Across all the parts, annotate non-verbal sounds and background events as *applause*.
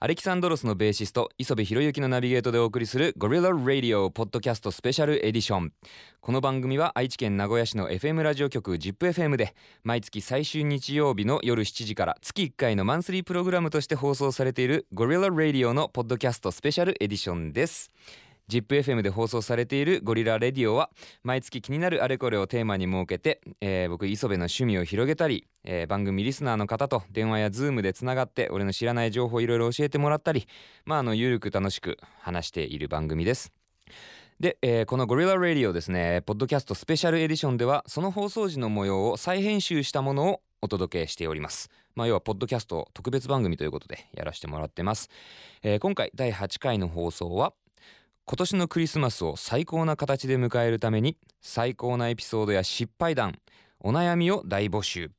Alexandros のベーシスト磯部寛之のナビゲートでお送りする GORILLA RADIO ポッドキャストスペシャルエディションこの番組は愛知県名古屋市の FM ラジオ局 ZIPFM で毎月最終日曜日の夜7時から月1回のマンスリープログラムとして放送されている GORILLA RADIO のポッドキャストスペシャルエディションです。ZIPFM で放送されている GORILLA RADIO は毎月気になるあれこれをテーマに設けて、えー、僕磯部の趣味を広げたり、えー、番組リスナーの方と電話や Zoom でつながって俺の知らない情報をいろいろ教えてもらったりまああのゆるく楽しく話している番組です。で、えー、このゴリラレディオですねポッドキャストスペシャルエディションではその放送時の模様を再編集したものをお届けしております。まあ要はポッドキャスト特別番組ということでやらせてもらってます、えー、今回第8回の放送は今年のクリスマスを最高な形で迎えるために最高なエピソードや失敗談お悩みを大募集。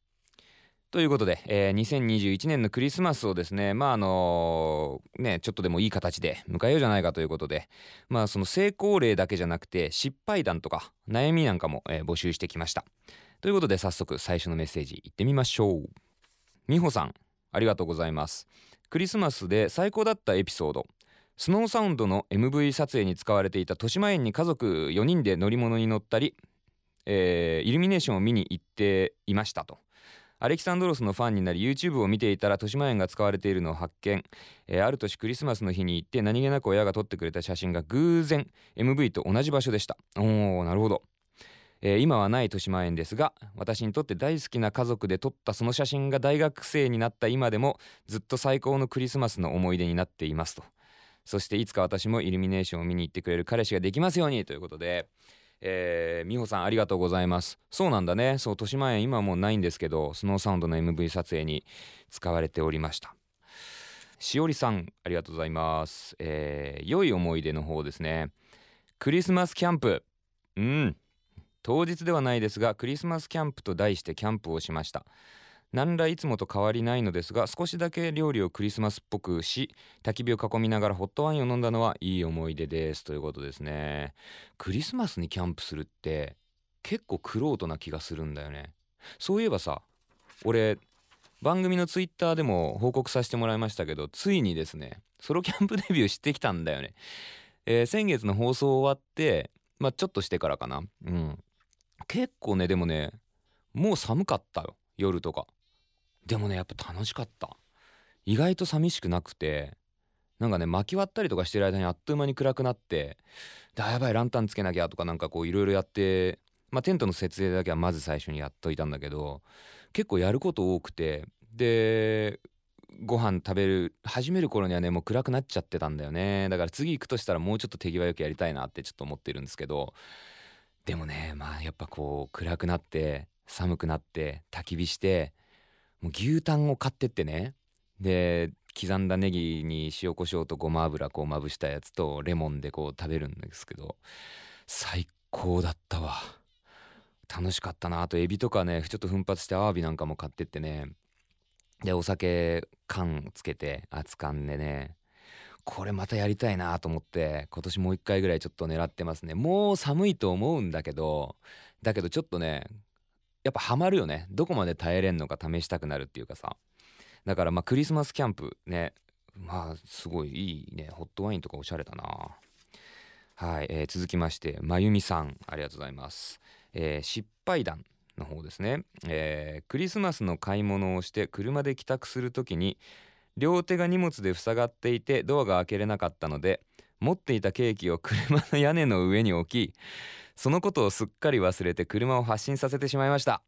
ということで、えー、2021年のクリスマスをですねまああのー、ねちょっとでもいい形で迎えようじゃないかということでまあその成功例だけじゃなくて失敗談とか悩みなんかも、えー、募集してきました。ということで早速最初のメッセージいってみましょう。美穂さんありがとうございます。クリスマスで最高だったエピソード。スノーサウンドの MV 撮影に使われていた豊島園に家族4人で乗り物に乗ったり、えー、イルミネーションを見に行っていましたと。アレキサンドロスのファンになり YouTube を見ていたら豊島園が使われているのを発見、えー、ある年クリスマスの日に行って何気なく親が撮ってくれた写真が偶然 MV と同じ場所でした。おーなるほど、えー、今はない豊島園ですが私にとって大好きな家族で撮ったその写真が大学生になった今でもずっと最高のクリスマスの思い出になっていますと。そしていつか私もイルミネーションを見に行ってくれる彼氏ができますようにということで、えー、美穂さんありがとうございます。そうなんだね。そう豊島園今はもうないんですけどスノーサウンドの MV 撮影に使われておりました。しおりさんありがとうございます。えー、良い思い出の方ですね。クリスマスキャンプ。うん。当日ではないですがクリスマスキャンプと題してキャンプをしました。何らいつもと変わりないのですが少しだけ料理をクリスマスっぽくし焚き火を囲みながらホットワインを飲んだのはいい思い出です。ということですね。クリスマスにキャンプするって結構クローな気がするんだよね。そういえばさ俺番組のツイッターでも報告させてもらいましたけどついにですねソロキャンプデビューしてきたんだよね、えー、先月の放送終わってまあちょっとしてからかな。うん。結構ねでもねもう寒かったよ。夜とか。でもねやっぱ楽しかった。意外と寂しくなくてなんかね巻き割ったりとかしてる間にあっという間に暗くなってでやばいランタンつけなきゃとかなんかこういろいろやってまあテントの設営だけはまず最初にやっといたんだけど結構やること多くてでご飯食べる始める頃にはねもう暗くなっちゃってたんだよね。だから次行くとしたらもうちょっと手際よくやりたいなってちょっと思ってるんですけどでもねまあやっぱこう暗くなって寒くなって焚き火してもう牛タンを買ってってね。で刻んだネギに塩コショウとごま油こうまぶしたやつとレモンでこう食べるんですけど最高だったわ。楽しかったな。あとエビとかねちょっと奮発してアワビなんかも買ってってね。でお酒缶つけて熱燗でね。これまたやりたいなと思って今年もう一回ぐらいちょっと狙ってますね。もう寒いと思うんだけどだけどちょっとねやっぱハマるよね。どこまで耐えれんのか試したくなるっていうかさ。だからまあクリスマスキャンプね。まあすごいいいね。ホットワインとかおしゃれだな。はい、えー、続きましてまゆみさん。ありがとうございます、えー、失敗談の方ですね、えー、クリスマスの買い物をして車で帰宅する時に両手が荷物で塞がっていてドアが開けれなかったので持っていたケーキを車の屋根の上に置きそのことをすっかり忘れて車を発進させてしまいました、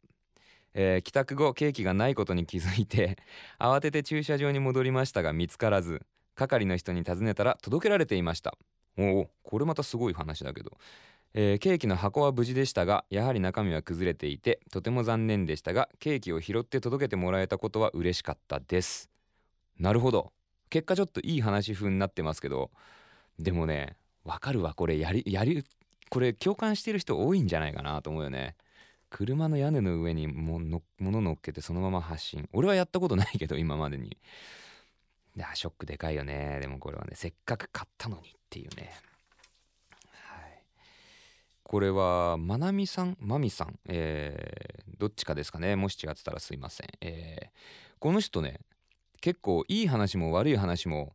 えー、帰宅後ケーキがないことに気づいて *laughs* 慌てて駐車場に戻りましたが見つからず係の人に尋ねたら届けられていました。おおこれまたすごい話だけど、えー、ケーキの箱は無事でしたがやはり中身は崩れていてとても残念でしたがケーキを拾って届けてもらえたことは嬉しかったです。なるほど。結果ちょっといい話風になってますけど。でもねわかるわこれ。やりやりこれ共感してる人多いんじゃないかなと思うよね。車の屋根の上にもの物乗っけてそのまま発進。俺はやったことないけど今までに。いやショックでかいよね。でもこれはねせっかく買ったのにっていうね。はい。これはまなみさんまみさん。えー、どっちかですかね。もし違ってたらすいません。えー、この人ね結構いい話も悪い話も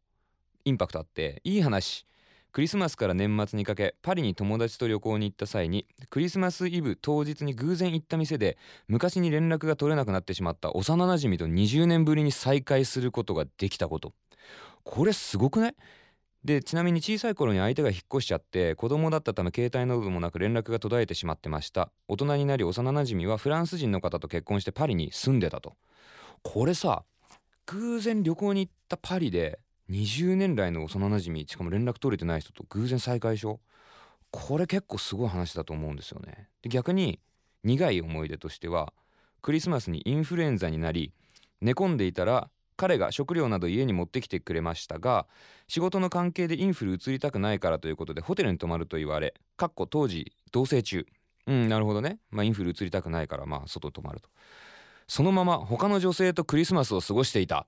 インパクトあっていい話クリスマスから年末にかけパリに友達と旅行に行った際にクリスマスイブ当日に偶然行った店で昔に連絡が取れなくなってしまった幼なじみと20年ぶりに再会することができたこと。これすごくない？でちなみに小さい頃に相手が引っ越しちゃって子供だったため携帯などもなく連絡が途絶えてしまってました。大人になり幼なじみはフランス人の方と結婚してパリに住んでたと。これさ偶然旅行に行ったパリで20年来の幼なじみしかも連絡取れてない人と偶然再会でしょこれ結構すごい話だと思うんですよね。で逆に苦い思い出としてはクリスマスにインフルエンザになり寝込んでいたら彼が食料など家に持ってきてくれましたが仕事の関係でインフル移りたくないからということでホテルに泊まると言われかっこ当時同棲中。うんなるほどね。まあインフル移りたくないからまあ外泊まると。そのまま他の女性とクリスマスを過ごしていた。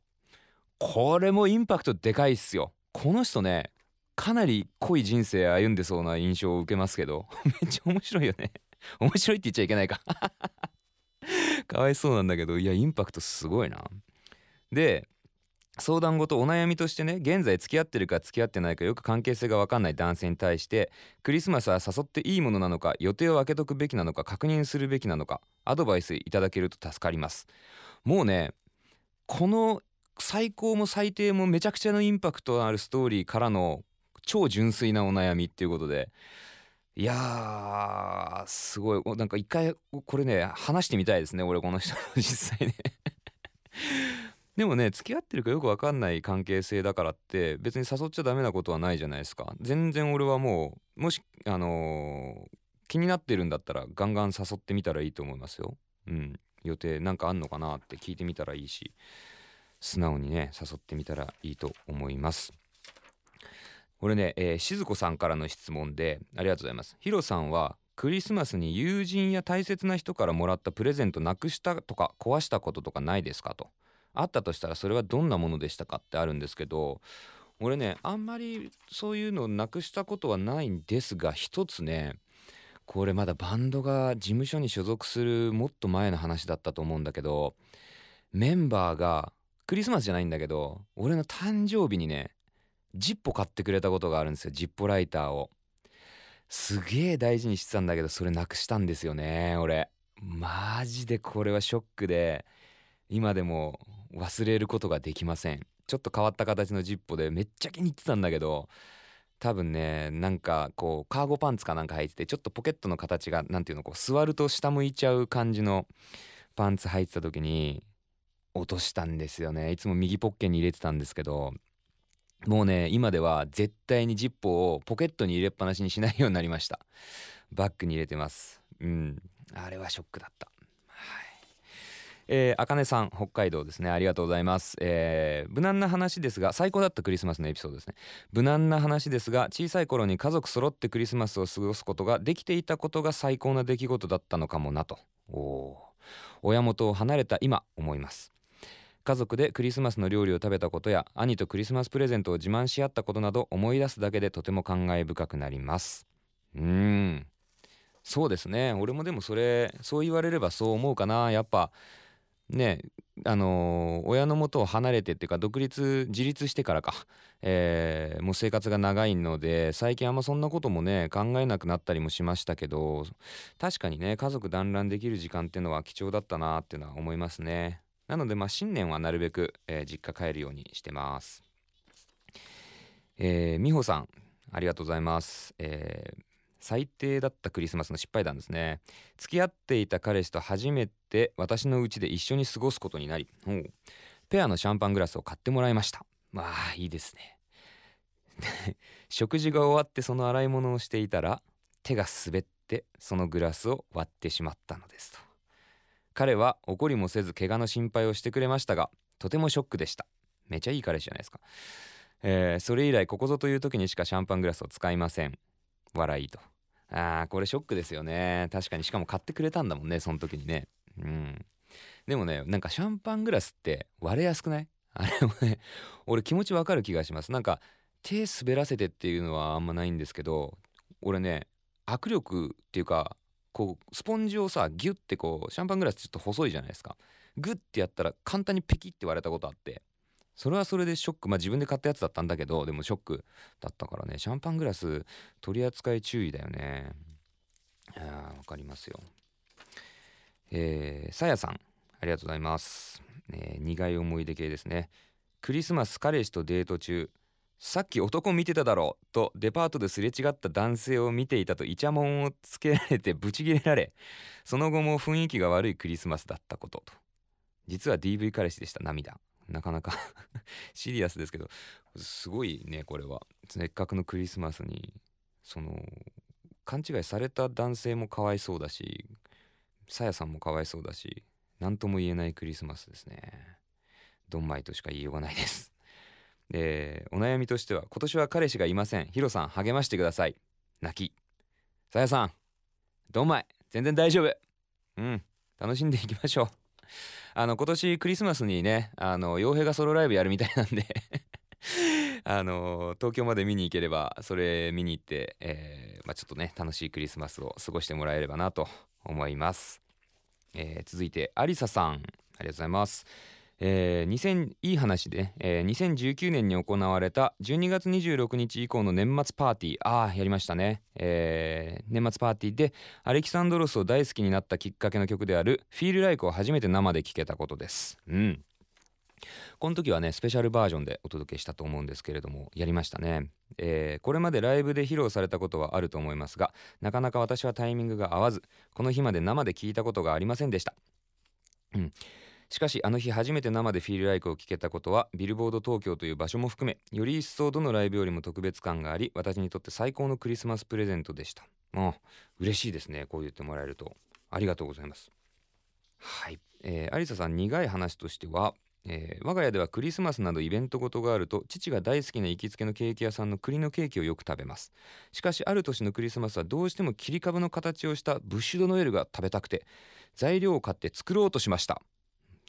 これもインパクトでかいっすよ。この人ねかなり濃い人生歩んでそうな印象を受けますけど。*laughs* めっちゃ面白いよね。*laughs* 面白いって言っちゃいけないか。*laughs* かわいそうなんだけど。いやインパクトすごいな。で相談事お悩みとしてね現在付き合ってるか付き合ってないかよく関係性が分かんない男性に対してクリスマスは誘っていいものなのか予定を空けとくべきなのか確認するべきなのかアドバイスいただけると助かります。もうねこの最高も最低もめちゃくちゃのインパクトのあるストーリーからの超純粋なお悩みっていうことで。いやすごい。なんか一回これね話してみたいですね俺この人実際ね。*laughs* でもね付き合ってるかよく分かんない関係性だからって別に誘っちゃダメなことはないじゃないですか。全然俺はもうもしあのー、気になってるんだったらガンガン誘ってみたらいいと思いますよ。うん。予定なんかあんのかなって聞いてみたらいいし。素直にね誘ってみたらいいと思います。これね、えー、静子さんからの質問でありがとうございます。ヒロさんはクリスマスに友人や大切な人からもらったプレゼントなくしたとか壊したこととかないですかと。あったとしたらそれはどんなものでしたかってあるんですけど俺ねあんまりそういうのをなくしたことはないんですが一つねこれまだバンドが事務所に所属するもっと前の話だったと思うんだけどメンバーがクリスマスじゃないんだけど俺の誕生日にねジッポ買ってくれたことがあるんですよ。ジッポライターを。すげえ大事にしてたんだけどそれなくしたんですよね俺。マジでこれはショックで今でも忘れることができません。ちょっと変わった形のジッポでめっちゃ気に入ってたんだけど多分ねなんかこうカーゴパンツかなんか履いててちょっとポケットの形が何ていうのこう座ると下向いちゃう感じのパンツ履いてた時に落としたんですよね。いつも右ポッケに入れてたんですけどもうね今では絶対にジッポをポケットに入れっぱなしにしないようになりました。バッグに入れてます。うん。あれはショックだった。はい。えー、あかねさん北海道ですね。ありがとうございます、えー、無難な話ですが最高だったクリスマスのエピソードですね。無難な話ですが小さい頃に家族揃ってクリスマスを過ごすことができていたことが最高な出来事だったのかもなと。お親元を離れた今思います。家族でクリスマスの料理を食べたことや兄とクリスマスプレゼントを自慢し合ったことなど思い出すだけでとても感慨深くなります。うん。そうですね。俺もでもそれそう言われればそう思うかな。やっぱねあのー、親の元を離れてっていうか独立自立してからか、えー、もう生活が長いので最近あんまそんなこともね考えなくなったりもしましたけど確かにね家族団らんできる時間っていうのは貴重だったなっていうのは思いますね。なのでまあ新年はなるべく、えー、実家帰るようにしてます。えー、美穂さんありがとうございます、えー、最低だったクリスマスの失敗談ですね。付き合っていた彼氏と初めて私の家で一緒に過ごすことになりペアのシャンパングラスを買ってもらいました。まあいいですね。*laughs* 食事が終わってその洗い物をしていたら手が滑ってそのグラスを割ってしまったのですと。彼は怒りもせず怪我の心配をしてくれましたがとてもショックでした。めちゃいい彼氏じゃないですか、えー、それ以来ここぞという時にしかシャンパングラスを使いません。笑いと。あーこれショックですよね。確かに。しかも買ってくれたんだもんねその時にね。うん。でもねなんかシャンパングラスって割れやすくない？*laughs* あれもね俺気持ちわかる気がします。なんか手滑らせてっていうのはあんまないんですけど俺ね握力っていうかこうスポンジをさギュッてこうシャンパングラスちょっと細いじゃないですか。グッてやったら簡単にペキって割れたことあって。それはそれでショック。まあ自分で買ったやつだったんだけどでもショックだったからね。シャンパングラス取り扱い注意だよね。あわかりますよ。えー、さやさん。ありがとうございます、えー、苦い思い出系ですね。クリスマス彼氏とデート中。さっき男見てただろうとデパートですれ違った男性を見ていたとイチャモンをつけられてブチギレられその後も雰囲気が悪いクリスマスだったことと。実は DV 彼氏でした涙。なかなか *laughs* シリアスですけどすごいねこれは。せっかくのクリスマスにその勘違いされた男性もかわいそうだしさやさんもかわいそうだし何とも言えないクリスマスですね。ドンマイとしか言いようがないです。でお悩みとしては今年は彼氏がいません。ヒロさん励ましてください。泣き。さやさんドンマイ全然大丈夫。うん。楽しんでいきましょう。*laughs* あの今年クリスマスにねあの傭兵がソロライブやるみたいなんで。*laughs* あの東京まで見に行ければそれ見に行って、えー、まあ、ちょっとね楽しいクリスマスを過ごしてもらえればなと思います、えー、続いてありささん。ありがとうございます。えー、2000いい話で、えー、2019年に行われた12月26日以降の年末パーティー。ああやりましたね、えー、年末パーティーでアレキサンドロスを大好きになったきっかけの曲である「フィールライクを初めて生で聴けたことです。うん。この時はねスペシャルバージョンでお届けしたと思うんですけれどもやりましたね、えー、これまでライブで披露されたことはあると思いますがなかなか私はタイミングが合わずこの日まで生で聞いたことがありませんでした。うん。しかしあの日初めて生でフィールライクを聴けたことはビルボード東京という場所も含めより一層どのライブよりも特別感があり私にとって最高のクリスマスプレゼントでした。あ嬉しいですねこう言ってもらえると。ありがとうございます。はい、えー、アリサさん苦い話としてはえー、我が家ではクリスマスなどイベントごとがあると父が大好きな行きつけのケーキ屋さんの栗のケーキをよく食べます。しかしある年のクリスマスはどうしても切り株の形をしたブッシュドノエルが食べたくて材料を買って作ろうとしました。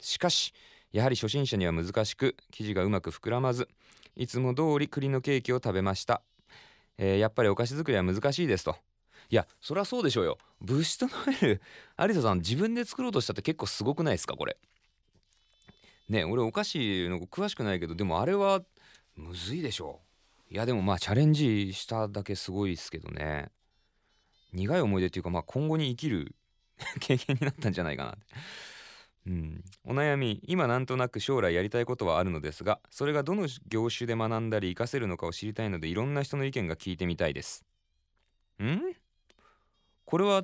しかしやはり初心者には難しく生地がうまく膨らまずいつも通り栗のケーキを食べました、えー、やっぱりお菓子作りは難しいですと。いやそりゃそうでしょうよ。物質とノエル有田さん自分で作ろうとしたって結構すごくないですかこれ。ね俺お菓子の詳しくないけどでもあれはむずいでしょう。いやでもまあチャレンジしただけすごいですけどね。苦い思い出っていうかまあ今後に生きる *laughs* 経験になったんじゃないかなって。うん、お悩み。今なんとなく将来やりたいことはあるのですがそれがどの業種で学んだり活かせるのかを知りたいのでいろんな人の意見が聞いてみたいです。ん？これは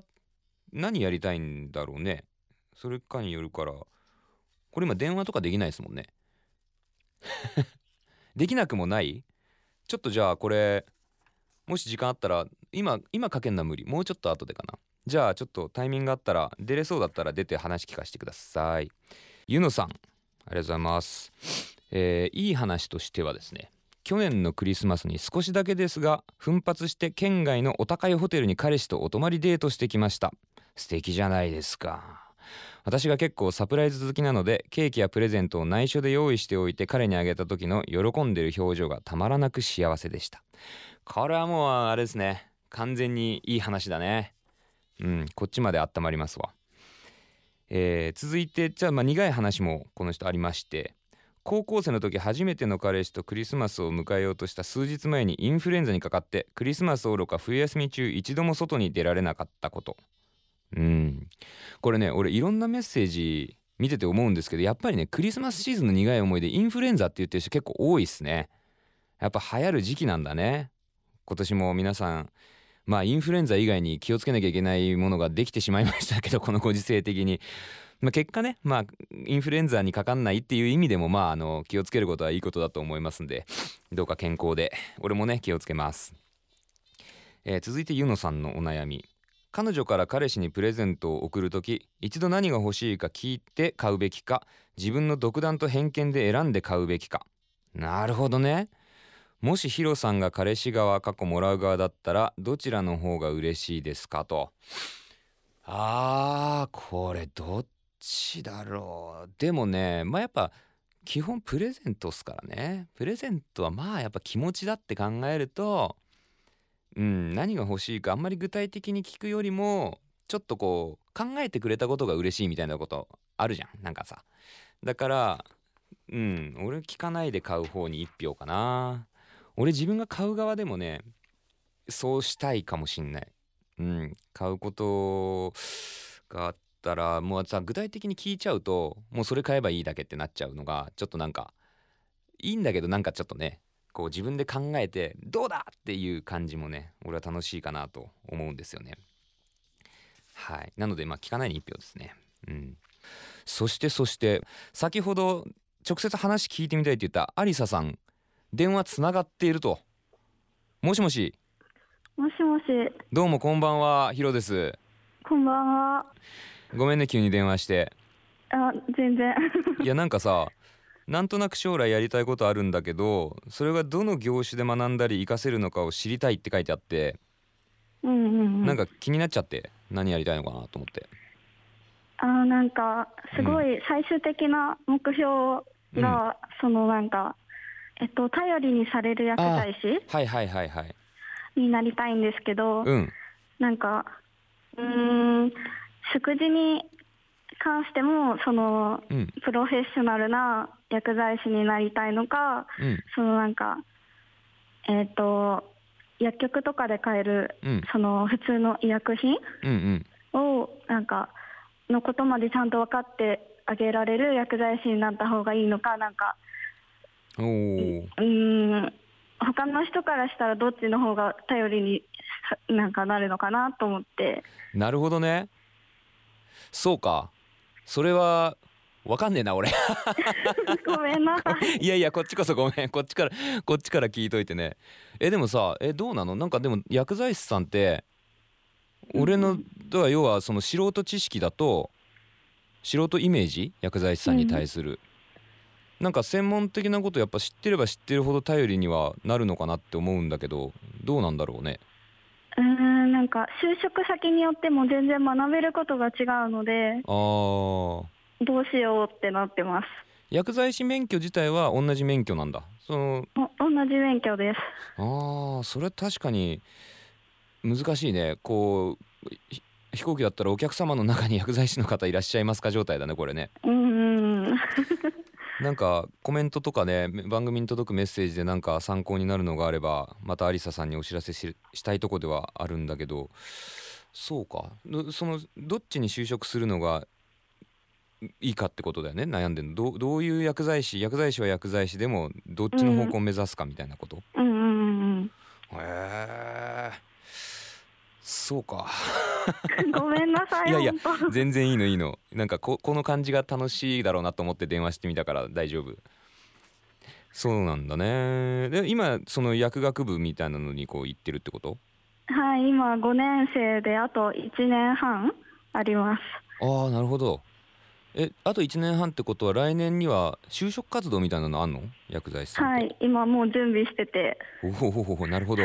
何やりたいんだろうね。それかによるから。これ今電話とかできないですもんね。*laughs* できなくもない？ちょっとじゃあこれもし時間あったら今今かけんな無理。もうちょっと後でかな。じゃあちょっとタイミングがあったら出れそうだったら出て話聞かせてください。ゆのさんありがとうございます、えー、いい話としてはですね去年のクリスマスに少しだけですが奮発して県外のお高いホテルに彼氏とお泊まりデートしてきました。素敵じゃないですか。私が結構サプライズ好きなのでケーキやプレゼントを内緒で用意しておいて彼にあげた時の喜んでる表情がたまらなく幸せでした。これはもうあれですね。完全にいい話だね。うんこっちまで温まりますわ、えー、続いてじゃあまあ苦い話もこの人ありまして高校生の時初めての彼氏とクリスマスを迎えようとした数日前にインフルエンザにかかってクリスマス愚か冬休み中一度も外に出られなかったこと。うん。これね俺いろんなメッセージ見てて思うんですけどやっぱりねクリスマスシーズンの苦い思いでインフルエンザって言ってる人結構多いっすね。やっぱ流行る時期なんだね。今年も皆さんまあインフルエンザ以外に気をつけなきゃいけないものができてしまいましたけど *laughs* このご時世的に。まあ、結果ね、まあ、インフルエンザにかかんないっていう意味でも、まあ、あの気をつけることはいいことだと思いますんでどうか健康で俺もね気をつけます、えー、続いてゆのさんのお悩み。彼女から彼氏にプレゼントを贈る時一度何が欲しいか聞いて買うべきか自分の独断と偏見で選んで買うべきか。なるほどね。もしヒロさんが彼氏側過去もらう側だったらどちらの方が嬉しいですかと。あーこれどっちだろう。でもねまあやっぱ基本プレゼントっすからね。プレゼントはまあやっぱ気持ちだって考えるとうん何が欲しいかあんまり具体的に聞くよりもちょっとこう考えてくれたことが嬉しいみたいなことあるじゃん。なんかさ。だからうん俺聞かないで買う方に1票かな。俺自分が買う側でもねそうしたいかもしんない。うん。買うことがあったらもうさ具体的に聞いちゃうともうそれ買えばいいだけってなっちゃうのがちょっとなんかいいんだけどなんかちょっとねこう自分で考えてどうだっていう感じもね俺は楽しいかなと思うんですよね。はい。なのでまあ聞かないに1票ですね。うん。そしてそして先ほど直接話聞いてみたいって言ったアリサさん電話つながっていると。もしもし。もしもし、どうもこんばんはヒロです。こんばんは。ごめんね急に電話して。あ、全然。*laughs* いやなんかさなんとなく将来やりたいことあるんだけどそれがどの業種で学んだり活かせるのかを知りたいって書いてあって、うんうんうん。なんか気になっちゃって何やりたいのかなと思って。あ、なんか、すごい最終的な目標が、そのなんか、えっと、頼りにされる薬剤師はいはいはいはい。になりたいんですけど、うん。なんか、うーん、食事に関しても、その、うん。プロフェッショナルな薬剤師になりたいのか、うん。そのなんか、えっ、と、薬局とかで買える、うん。その普通の医薬品うんうん。を、なんか、のことまでちゃんと分かってあげられる薬剤師になった方がいいのか、なんか、おー。うーん、他の人からしたらどっちの方が頼りにさなんかなるのかなと思って、なるほどね。そうか。それはわかんねえな俺。*laughs* ごめんなさい。いやいやこっちこそごめん。こっちからこっちから聞いといてね。えでもさえどうなの？なんかでも薬剤師さんって俺のとは要はその素人知識だと素人イメージ？薬剤師さんに対する、なんか専門的なことやっぱ知ってれば知ってるほど頼りにはなるのかなって思うんだけどどうなんだろうね？うーん、なんか就職先によっても全然学べることが違うので、あーどうしようってなってます。薬剤師免許自体は同じ免許なんだそのお同じ免許です。あーそれ確かに難しいねこうひ飛行機だったらお客様の中に薬剤師の方いらっしゃいますか状態だねこれねうんうんうん。なんかコメントとかね番組に届くメッセージでなんか参考になるのがあればまたアリサさんにお知らせししたいとこではあるんだけどそうか。どそのどっちに就職するのがいいかってことだよね？悩んでるの。どうどういう薬剤師薬剤師は薬剤師でもどっちの方向を目指すかみたいなこと、うん。うんうんへえそうか。うん。*laughs* ごめんなさい。いやいや全然いいのいいの。なんかここの感じが楽しいだろうなと思って電話してみたから大丈夫。そうなんだね。で今その薬学部みたいなのにこう行ってるってこと？はい、今5年生であと1年半あります。ああなるほど。えあと1年半ってことは来年には就職活動みたいなのあんの？薬剤師さんはい、今もう準備してて。おおお *laughs* なるほど。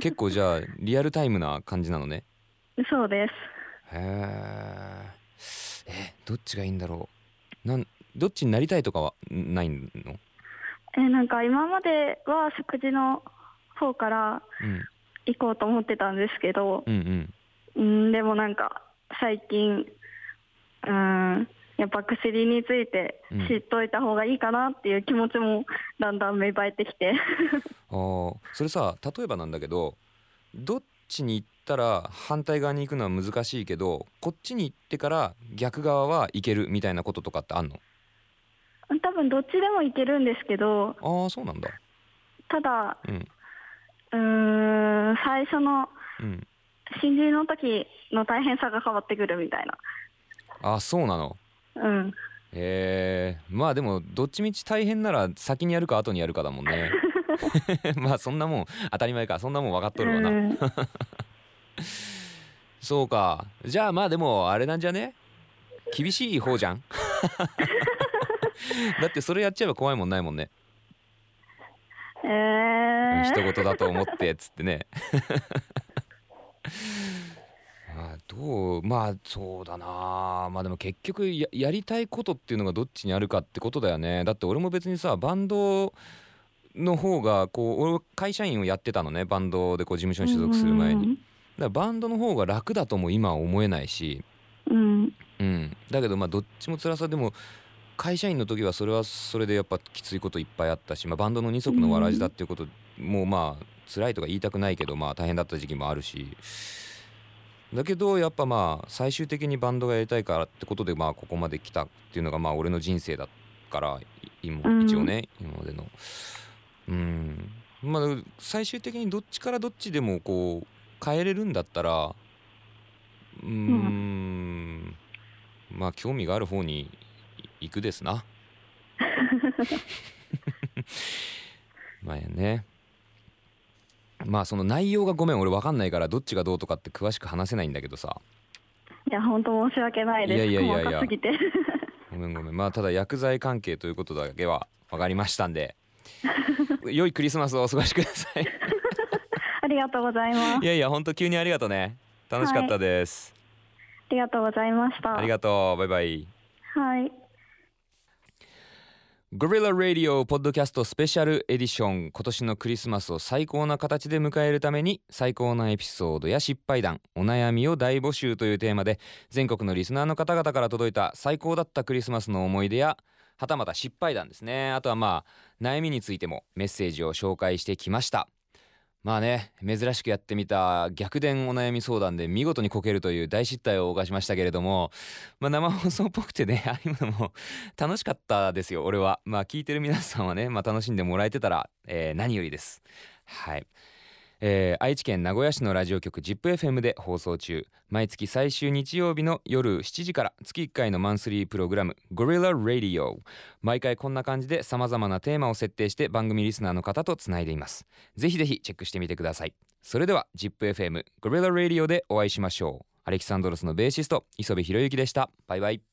結構じゃあリアルタイムな感じなのねそうです。へええどっちがいいんだろう。なんどっちになりたいとかはんないの？えなんか今までは食事の方からうん。行こうと思ってたんですけど、うんうん。うん、でもなんか最近、うん、やっぱ薬についてうん。知っといた方がいいかなっていう気持ちもだんだん芽生えてきて。*laughs* あー。それさ例えばなんだけどどっちに行ったら反対側に行くのは難しいけどこっちに行ってから逆側は行けるみたいなこととかってあんの？多分どっちでもいけるんですけど、ああそうなんだ。ただ、うん。ん、最初のうん。新人の時の大変さが変わってくるみたいな。あーそうなの？うん。へえまあでもどっちみち大変なら先にやるか後にやるかだもんね。*laughs* *laughs* まあそんなもん当たり前か。そんなもん分かっとるわな、うん *laughs* そうか。じゃあまあでもあれなんじゃね？厳しい方じゃん？*laughs* だってそれやっちゃえば怖いもんないもんね。えー、人事だと思ってっつってね。*laughs* あどうまあそうだな。まあでも結局ややりたいことっていうのがどっちにあるかってことだよね。だって俺も別にさバンドの方がこう俺会社員をやってたのね。バンドでこう事務所に所属する前にだからバンドの方が楽だとも今は思えないし。うん。うん、だけどまあどっちも辛さでも会社員の時はそれはそれでやっぱきついこといっぱいあったし、まあ、バンドの二足のわらじだっていうこともまあ辛いとか言いたくないけどまあ大変だった時期もあるし。だけどやっぱまあ最終的にバンドがやりたいからってことでまあここまで来たっていうのがまあ俺の人生だから今一応ね、今までの。うん。まあ最終的にどっちからどっちでもこう変えれるんだったらうーんまあ興味がある方に行くですな。*laughs* まあやね。まあその内容がごめん俺分かんないからどっちがどうとかって詳しく話せないんだけどさ。いや本当申し訳ないです。いやいやいやいや。ごめんごめん。まあただ薬剤関係ということだけは分かりましたんで。*laughs* 良いクリスマスをお過ごしくださいありがとうございます。いやいや本当急にありがとうね。楽しかったです、ありがとうございました。ありがとう。バイバイ。はい。ゴリラ・ラディオポッドキャストスペシャルエディション今年のクリスマスを最高な形で迎えるために最高なエピソードや失敗談お悩みを大募集というテーマで全国のリスナーの方々から届いた最高だったクリスマスの思い出やはたまた失敗談ですね。あとはまあ悩みについてもメッセージを紹介してきましたまあね珍しくやってみた逆転お悩み相談で見事にこけるという大失態を犯しましたけれども、まあ、生放送っぽくてね *laughs* ああいうのも楽しかったですよ俺は。まあ聞いてる皆さんはね、まあ、楽しんでもらえてたら、えー何よりです。はい、えー愛知県名古屋市のラジオ局 ZIPFM で放送中。毎月最終日曜日の夜7時から月1回のマンスリープログラム「ゴリラ・ラディオ」毎回こんな感じでさまざまなテーマを設定して番組リスナーの方とつないでいます。ぜひぜひチェックしてみてください。それでは ZIPFM ゴリラ・ラディオでお会いしましょう。アレキサンドロスのベーシスト磯部博之でした。バイバイ。